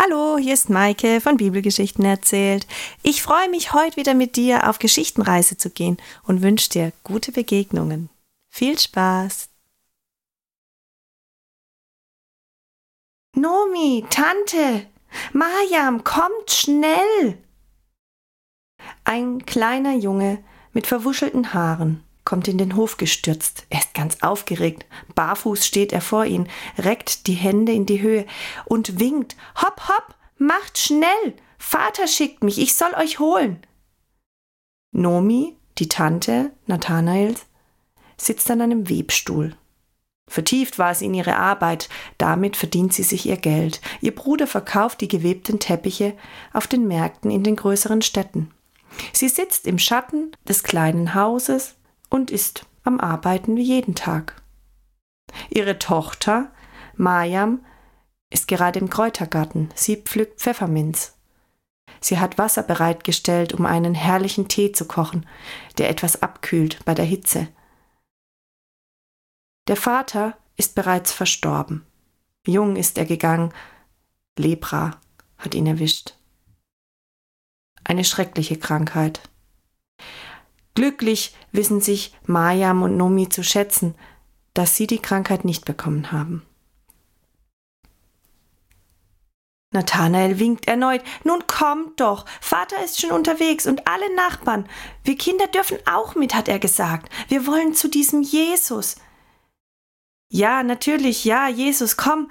Hallo, hier ist Maike von Bibelgeschichten erzählt. Ich freue mich, heute wieder mit dir auf Geschichtenreise zu gehen und wünsche dir gute Begegnungen. Viel Spaß! Nomi, Tante, Mariam, kommt schnell! Ein kleiner Junge mit verwuschelten Haaren kommt in den Hof gestürzt. Er ist ganz aufgeregt. Barfuß steht er vor ihn, reckt die Hände in die Höhe und winkt. Hopp, hopp, macht schnell! Vater schickt mich, ich soll euch holen. Nomi, die Tante Nathanaels, sitzt an einem Webstuhl. Vertieft war es in ihre Arbeit, damit verdient sie sich ihr Geld. Ihr Bruder verkauft die gewebten Teppiche auf den Märkten in den größeren Städten. Sie sitzt im Schatten des kleinen Hauses und ist am Arbeiten wie jeden Tag. Ihre Tochter, Mariam, ist gerade im Kräutergarten. Sie pflückt Pfefferminz. Sie hat Wasser bereitgestellt, um einen herrlichen Tee zu kochen, der etwas abkühlt bei der Hitze. Der Vater ist bereits verstorben. Jung ist er gegangen. Lepra hat ihn erwischt. Eine schreckliche Krankheit. Glücklich wissen sich Mariam und Nomi zu schätzen, dass sie die Krankheit nicht bekommen haben. Nathanael winkt erneut. Nun kommt doch. Vater ist schon unterwegs und alle Nachbarn. Wir Kinder dürfen auch mit, hat er gesagt. Wir wollen zu diesem Jesus. Ja, natürlich, ja, Jesus, komm.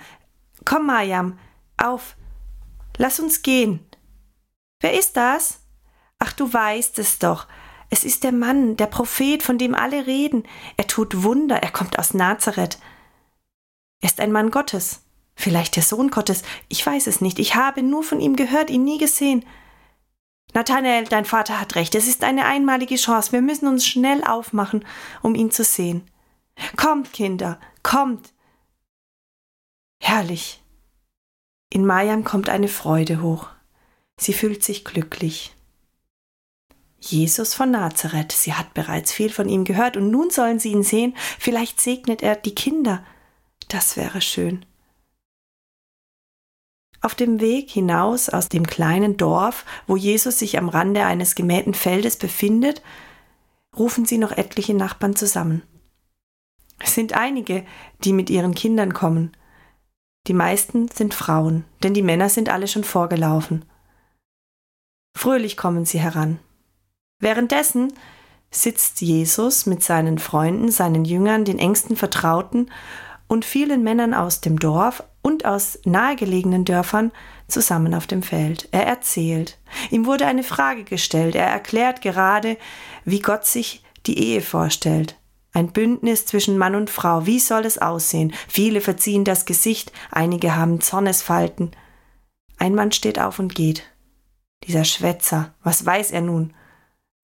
Komm, Mariam. Auf. Lass uns gehen. Wer ist das? Ach, du weißt es doch. Es ist der Mann, der Prophet, von dem alle reden. Er tut Wunder, er kommt aus Nazareth. Er ist ein Mann Gottes, vielleicht der Sohn Gottes, ich weiß es nicht, ich habe nur von ihm gehört, ihn nie gesehen. Nathanael, dein Vater hat recht, es ist eine einmalige Chance, wir müssen uns schnell aufmachen, um ihn zu sehen. Kommt, Kinder, kommt. Herrlich. In Mariam kommt eine Freude hoch. Sie fühlt sich glücklich. Jesus von Nazareth. Sie hat bereits viel von ihm gehört und nun sollen sie ihn sehen. Vielleicht segnet er die Kinder. Das wäre schön. Auf dem Weg hinaus aus dem kleinen Dorf, wo Jesus sich am Rande eines gemähten Feldes befindet, rufen sie noch etliche Nachbarn zusammen. Es sind einige, die mit ihren Kindern kommen. Die meisten sind Frauen, denn die Männer sind alle schon vorgelaufen. Fröhlich kommen sie heran. Währenddessen sitzt Jesus mit seinen Freunden, seinen Jüngern, den engsten Vertrauten und vielen Männern aus dem Dorf und aus nahegelegenen Dörfern zusammen auf dem Feld. Er erzählt. Ihm wurde eine Frage gestellt. Er erklärt gerade, wie Gott sich die Ehe vorstellt. Ein Bündnis zwischen Mann und Frau. Wie soll es aussehen? Viele verziehen das Gesicht, einige haben Zornesfalten. Ein Mann steht auf und geht. Dieser Schwätzer, was weiß er nun?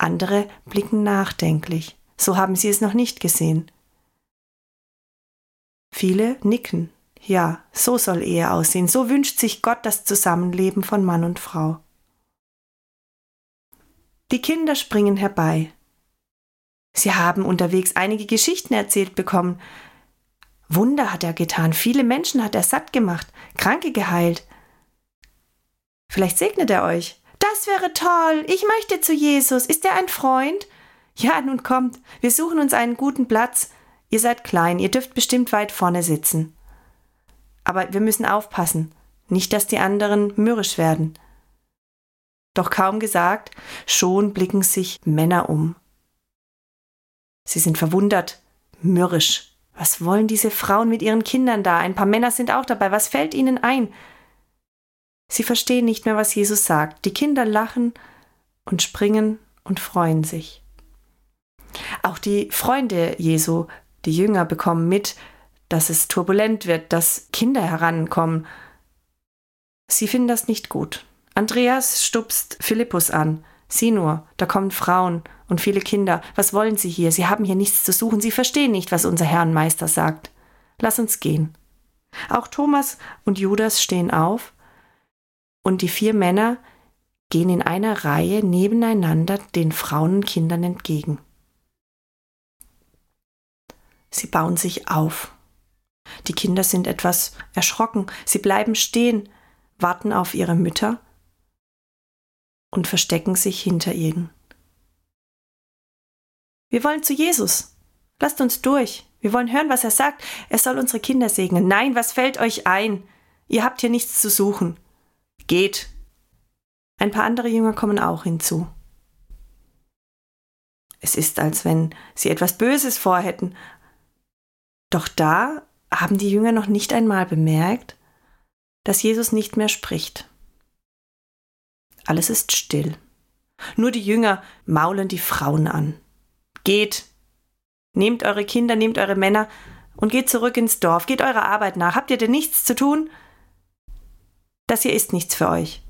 Andere blicken nachdenklich. So haben sie es noch nicht gesehen. Viele nicken. Ja, so soll Ehe aussehen. So wünscht sich Gott das Zusammenleben von Mann und Frau. Die Kinder springen herbei. Sie haben unterwegs einige Geschichten erzählt bekommen. Wunder hat er getan, viele Menschen hat er satt gemacht, Kranke geheilt. Vielleicht segnet er euch. Das wäre toll. Ich möchte zu Jesus. Ist er ein Freund? Ja, nun kommt. Wir suchen uns einen guten Platz. Ihr seid klein, ihr dürft bestimmt weit vorne sitzen. Aber wir müssen aufpassen. Nicht, dass die anderen mürrisch werden. Doch kaum gesagt, schon blicken sich Männer um. Sie sind verwundert, mürrisch. Was wollen diese Frauen mit ihren Kindern da? Ein paar Männer sind auch dabei. Was fällt ihnen ein? Sie verstehen nicht mehr, was Jesus sagt. Die Kinder lachen und springen und freuen sich. Auch die Freunde Jesu, die Jünger, bekommen mit, dass es turbulent wird, dass Kinder herankommen. Sie finden das nicht gut. Andreas stupst Philippus an. Sieh nur, da kommen Frauen und viele Kinder. Was wollen sie hier? Sie haben hier nichts zu suchen. Sie verstehen nicht, was unser Herr und Meister sagt. Lass uns gehen. Auch Thomas und Judas stehen auf und die vier Männer gehen in einer Reihe nebeneinander den Frauen und Kindern entgegen. Sie bauen sich auf. Die Kinder sind etwas erschrocken, sie bleiben stehen. warten auf ihre Mütter und verstecken sich hinter ihnen. Wir wollen zu Jesus. Lasst uns durch. Wir wollen hören, was er sagt. Er soll unsere Kinder segnen. Nein, was fällt euch ein? Ihr habt hier nichts zu suchen. Geht. Ein paar andere Jünger kommen auch hinzu. Es ist, als wenn sie etwas Böses vorhätten. Doch da haben die Jünger noch nicht einmal bemerkt, dass Jesus nicht mehr spricht. Alles ist still. Nur die Jünger maulen die Frauen an. Geht, nehmt eure Kinder, nehmt eure Männer und geht zurück ins Dorf, geht eurer Arbeit nach. Habt ihr denn nichts zu tun? Das hier ist nichts für euch.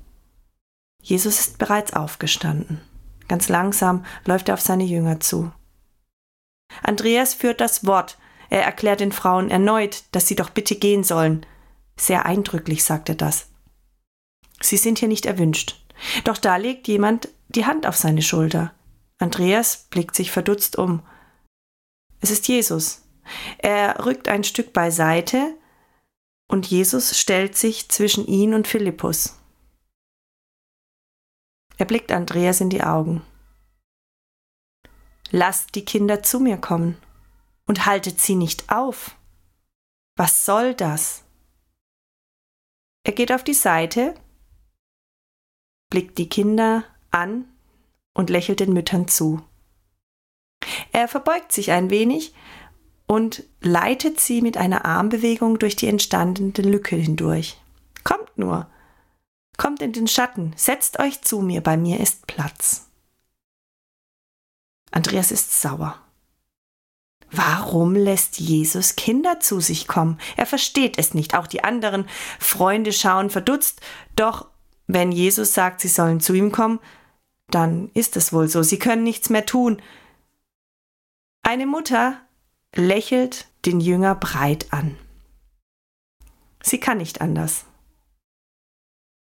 Jesus ist bereits aufgestanden. Ganz langsam läuft er auf seine Jünger zu. Andreas führt das Wort. Er erklärt den Frauen erneut, dass sie doch bitte gehen sollen. Sehr eindrücklich sagt er das. Sie sind hier nicht erwünscht. Doch da legt jemand die Hand auf seine Schulter. Andreas blickt sich verdutzt um. Es ist Jesus. Er rückt ein Stück beiseite und Jesus stellt sich zwischen ihn und Philippus. Er blickt Andreas in die Augen. Lasst die Kinder zu mir kommen und haltet sie nicht auf. Was soll das? Er geht auf die Seite, blickt die Kinder an und lächelt den Müttern zu. Er verbeugt sich ein wenig und leitet sie mit einer Armbewegung durch die entstandene Lücke hindurch. Kommt nur, kommt in den Schatten, setzt euch zu mir, bei mir ist Platz. Andreas ist sauer. Warum lässt Jesus Kinder zu sich kommen? Er versteht es nicht. Auch die anderen Freunde schauen verdutzt. Doch wenn Jesus sagt, sie sollen zu ihm kommen, dann ist es wohl so. Sie können nichts mehr tun. Eine Mutter lächelt den Jünger breit an. Sie kann nicht anders.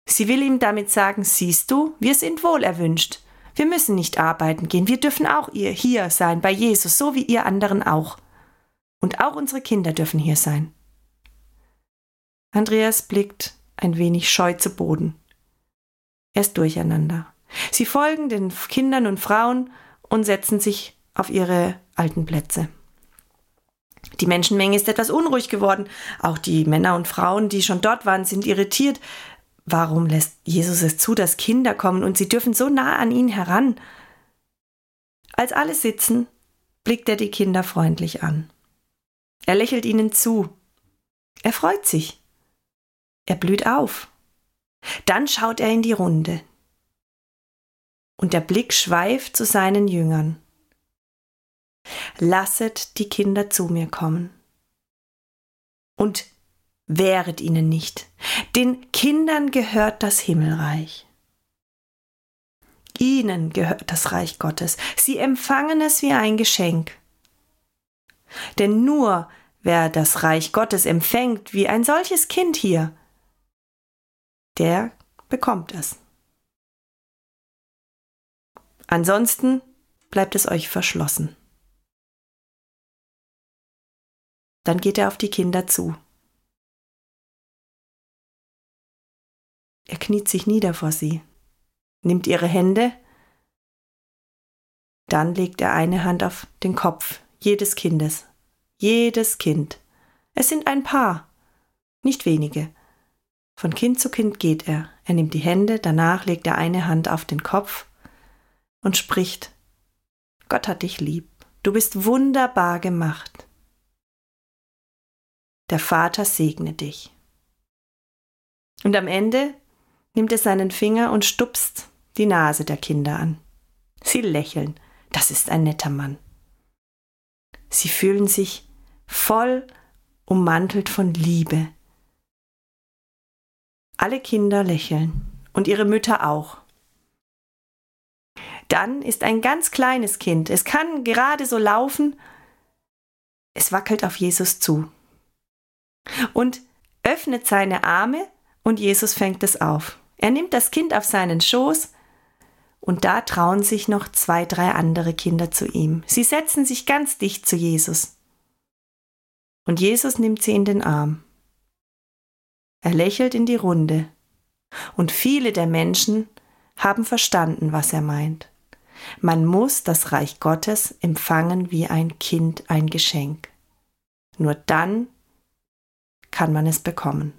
Sie will ihm damit sagen, siehst du, wir sind wohl erwünscht. Wir müssen nicht arbeiten gehen, wir dürfen auch hier sein, bei Jesus, so wie ihr anderen auch. Und auch unsere Kinder dürfen hier sein. Andreas blickt ein wenig scheu zu Boden. Er ist durcheinander. Sie folgen den Kindern und Frauen und setzen sich auf ihre alten Plätze. Die Menschenmenge ist etwas unruhig geworden. Auch die Männer und Frauen, die schon dort waren, sind irritiert. Warum lässt Jesus es zu, dass Kinder kommen und sie dürfen so nah an ihn heran? Als alle sitzen, blickt er die Kinder freundlich an. Er lächelt ihnen zu. Er freut sich. Er blüht auf. Dann schaut er in die Runde. Und der Blick schweift zu seinen Jüngern. Lasset die Kinder zu mir kommen. Und wehret ihnen nicht. Den Kindern gehört das Himmelreich. Ihnen gehört das Reich Gottes. Sie empfangen es wie ein Geschenk. Denn nur wer das Reich Gottes empfängt wie ein solches Kind hier, der bekommt es. Ansonsten bleibt es euch verschlossen. Dann geht er auf die Kinder zu. Er kniet sich nieder vor sie, nimmt ihre Hände, dann legt er eine Hand auf den Kopf jedes Kindes, jedes Kind. Es sind ein paar, nicht wenige. Von Kind zu Kind geht er. Er nimmt die Hände, danach legt er eine Hand auf den Kopf und spricht, Gott hat dich lieb, du bist wunderbar gemacht. Der Vater segne dich. Und am Ende nimmt er seinen Finger und stupst die Nase der Kinder an. Sie lächeln, das ist ein netter Mann. Sie fühlen sich voll ummantelt von Liebe. Alle Kinder lächeln und ihre Mütter auch. Dann ist ein ganz kleines Kind, es kann gerade so laufen, es wackelt auf Jesus zu und öffnet seine Arme und Jesus fängt es auf. Er nimmt das Kind auf seinen Schoß und da trauen sich noch zwei, drei andere Kinder zu ihm. Sie setzen sich ganz dicht zu Jesus. Und Jesus nimmt sie in den Arm. Er lächelt in die Runde Und viele der Menschen haben verstanden, was er meint. Man muss das Reich Gottes empfangen wie ein Kind ein Geschenk. Nur dann kann man es bekommen.